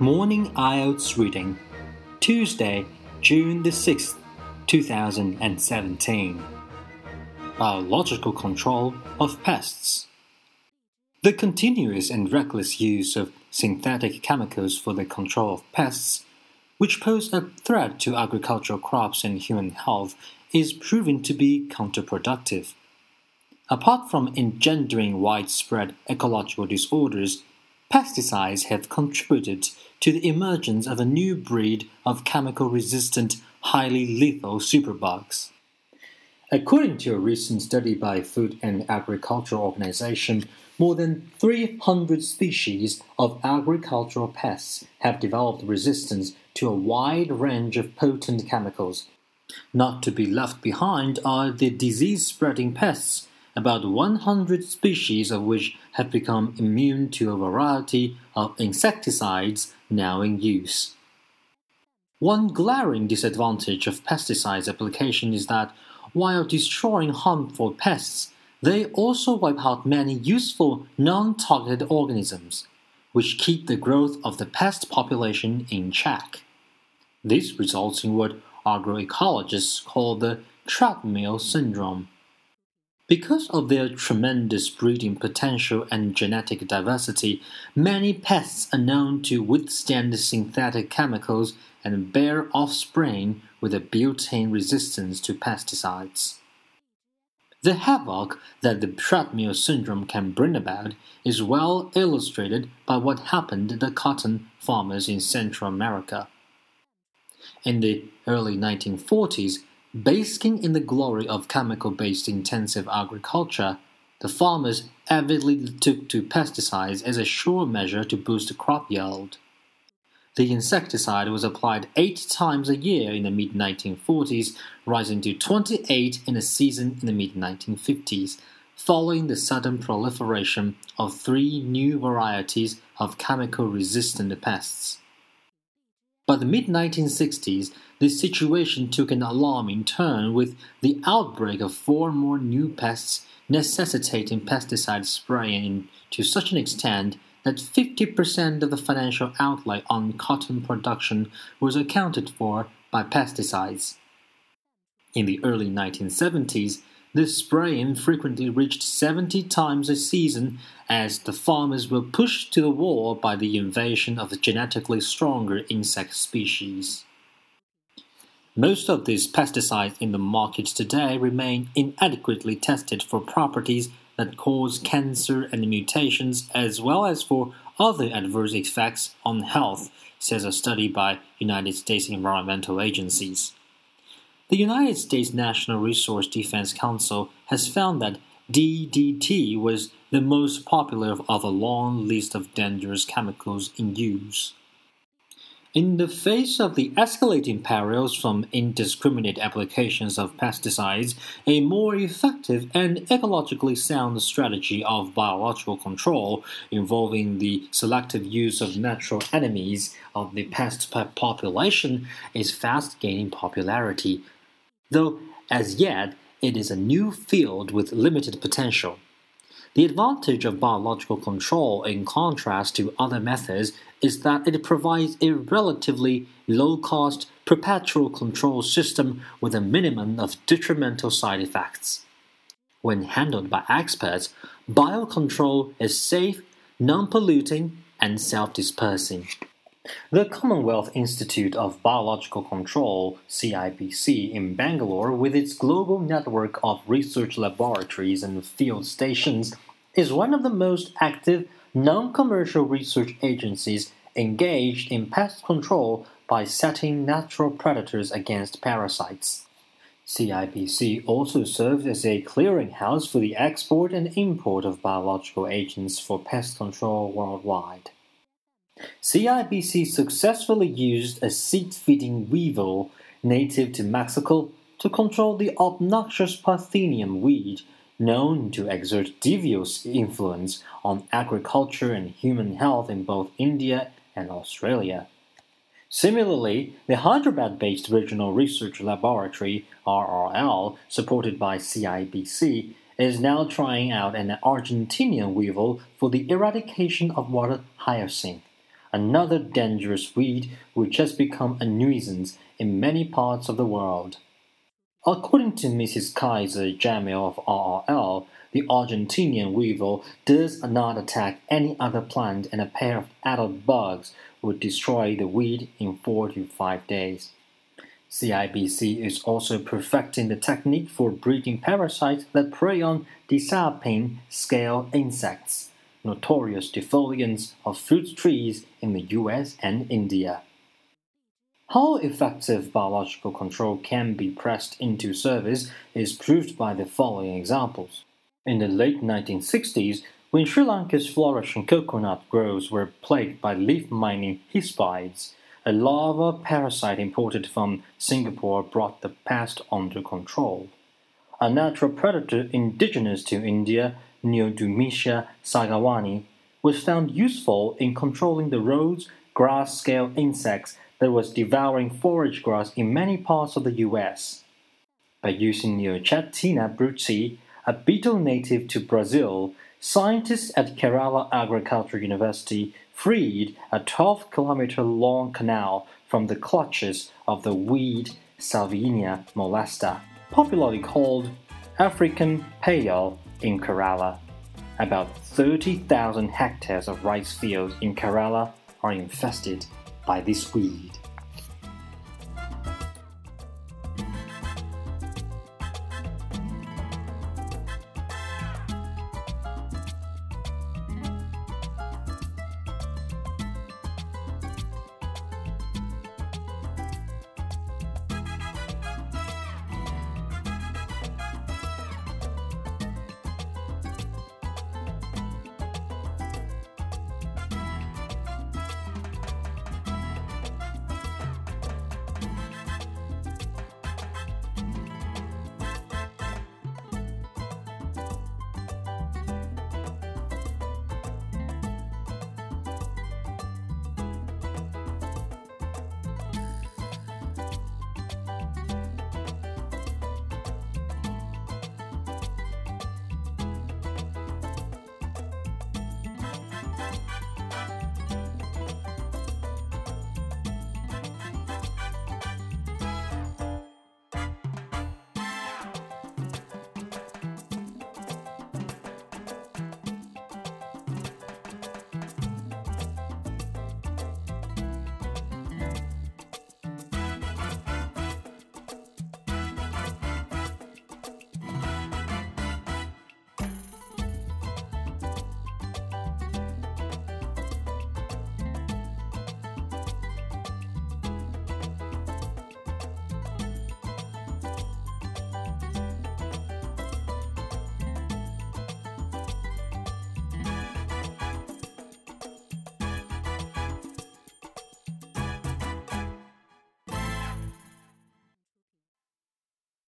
Morning IELTS Reading, Tuesday, June the 6th, 2017. Biological Control of Pests. The continuous and reckless use of synthetic chemicals for the control of pests, which pose a threat to agricultural crops and human health, is proven to be counterproductive. Apart from engendering widespread ecological disorders, pesticides have contributed to the emergence of a new breed of chemical resistant, highly lethal superbugs. According to a recent study by Food and Agriculture Organization, more than 300 species of agricultural pests have developed resistance to a wide range of potent chemicals. Not to be left behind are the disease spreading pests about 100 species of which have become immune to a variety of insecticides now in use. One glaring disadvantage of pesticides application is that while destroying harmful pests, they also wipe out many useful non targeted organisms, which keep the growth of the pest population in check. This results in what agroecologists call the treadmill syndrome. Because of their tremendous breeding potential and genetic diversity, many pests are known to withstand synthetic chemicals and bear offspring with a built in resistance to pesticides. The havoc that the treadmill syndrome can bring about is well illustrated by what happened to the cotton farmers in Central America. In the early 1940s, Basking in the glory of chemical based intensive agriculture, the farmers avidly took to pesticides as a sure measure to boost crop yield. The insecticide was applied eight times a year in the mid 1940s, rising to 28 in a season in the mid 1950s, following the sudden proliferation of three new varieties of chemical resistant pests. By the mid 1960s, the situation took an alarming turn with the outbreak of four more new pests necessitating pesticide spraying to such an extent that 50% of the financial outlay on cotton production was accounted for by pesticides. In the early 1970s, the spraying frequently reached 70 times a season as the farmers were pushed to the wall by the invasion of genetically stronger insect species. Most of these pesticides in the market today remain inadequately tested for properties that cause cancer and mutations as well as for other adverse effects on health, says a study by United States environmental agencies. The United States National Resource Defense Council has found that DDT was the most popular of a long list of dangerous chemicals in use. In the face of the escalating perils from indiscriminate applications of pesticides, a more effective and ecologically sound strategy of biological control involving the selective use of natural enemies of the pest population is fast gaining popularity, though as yet it is a new field with limited potential. The advantage of biological control, in contrast to other methods, is that it provides a relatively low cost, perpetual control system with a minimum of detrimental side effects. When handled by experts, biocontrol is safe, non polluting, and self dispersing. The Commonwealth Institute of Biological Control, CIBC, in Bangalore, with its global network of research laboratories and field stations, is one of the most active non commercial research agencies engaged in pest control by setting natural predators against parasites. CIBC also serves as a clearinghouse for the export and import of biological agents for pest control worldwide. CIBC successfully used a seed feeding weevil native to Mexico to control the obnoxious Parthenium weed known to exert devious influence on agriculture and human health in both India and Australia. Similarly, the Hyderabad based Regional Research Laboratory, RRL, supported by CIBC, is now trying out an Argentinian weevil for the eradication of water hyacinth, another dangerous weed which has become a nuisance in many parts of the world. According to Mrs. Kaiser Jamil of RRL, the Argentinian weevil does not attack any other plant, and a pair of adult bugs would destroy the weed in four to five days. CIBC is also perfecting the technique for breeding parasites that prey on diapine scale insects, notorious defoliants of fruit trees in the US and India. How effective biological control can be pressed into service is proved by the following examples. In the late 1960s, when Sri Lanka's flourishing coconut groves were plagued by leaf mining hispides, a larva parasite imported from Singapore brought the pest under control. A natural predator indigenous to India, Neodumetia sangawani, was found useful in controlling the rhodes grass scale insects that was devouring forage grass in many parts of the US. By using Neochetina bruchi, a beetle native to Brazil, scientists at Kerala Agricultural University freed a 12 kilometer long canal from the clutches of the weed Salvinia molesta, popularly called African Payal in Kerala. About 30,000 hectares of rice fields in Kerala are infested by this weed.